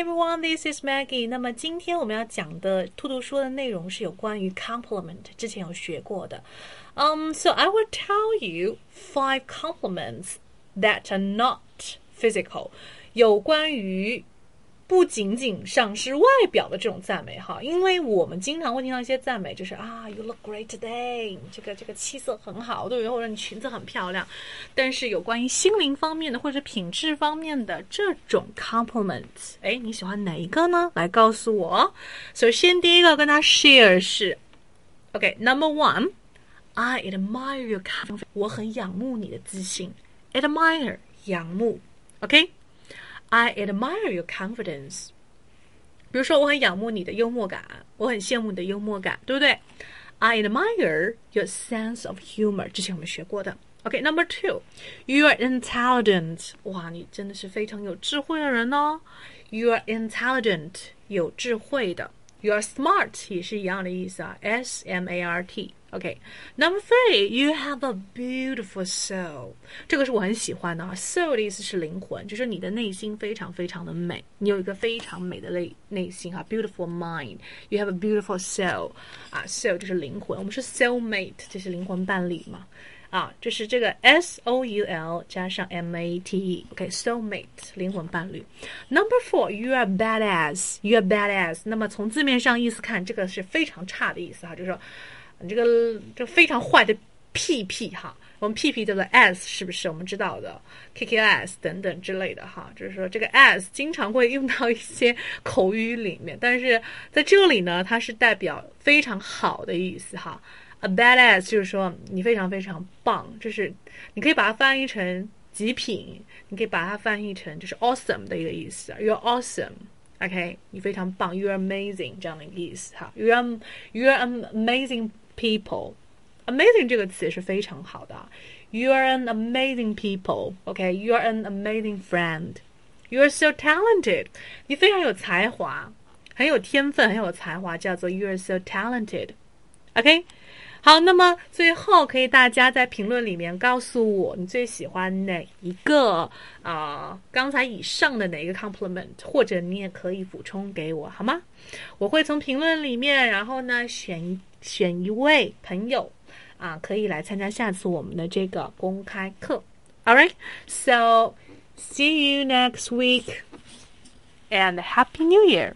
everyone, this is Maggie. 那么今天我们要讲的兔兔说的内容是有关于 compliment，之前有学过的。Um, so I will tell you five compliments that are not physical，有关于 不仅仅上是外表的这种赞美哈，因为我们经常会听到一些赞美，就是啊，you look great today，这个这个气色很好，对不对？或者你裙子很漂亮。但是有关于心灵方面的或者品质方面的这种 compliments，哎，你喜欢哪一个呢？来告诉我。首先第一个跟他 share 是，OK，number one，I admire your confidence，我很仰慕你的自信，admire 仰慕，OK。I admire your confidence。比如说，我很仰慕你的幽默感，我很羡慕你的幽默感，对不对？I admire your sense of humor。之前我们学过的。OK，Number、two，you are intelligent。哇，你真的是非常有智慧的人哦。You are intelligent，有智慧的。You are smart 也是一样的意思啊，S M A R T。OK，Number、okay. three，you have a beautiful soul。这个是我很喜欢的啊，soul 的意思是灵魂，就是你的内心非常非常的美，你有一个非常美的内内心啊，beautiful mind，you have a beautiful soul 啊，soul 就是灵魂，我们是 soul mate，就是灵魂伴侣嘛。啊，就是这个 S O U L 加上 M A T E，OK，soulmate，灵魂伴侣。Number four，you are badass，you are badass。那么从字面上意思看，这个是非常差的意思哈，就是说 你这个这非常坏的屁屁哈。我们屁屁叫做 s 是不是？我们知道的 K K S 等等之类的哈，就是说这个 s 经常会用到一些口语里面，但是在这里呢，它是代表非常好的意思哈。A badass 就是说你非常非常棒，就是你可以把它翻译成极品，你可以把它翻译成就是 awesome 的一个意思。You're awesome，OK？你非常棒，You're amazing 这样的一个意思哈。You're you're amazing people。Amazing 这个词是非常好的。You are an amazing people. OK, you are an amazing friend. You are so talented，你非常有才华，很有天分，很有才华，叫做 You are so talented，OK？好，那么最后可以大家在评论里面告诉我你最喜欢哪一个啊？刚才以上的哪一个 compliment，或者你也可以补充给我，好吗？我会从评论里面，然后呢选一选一位朋友啊，可以来参加下次我们的这个公开课。All right, so see you next week and Happy New Year.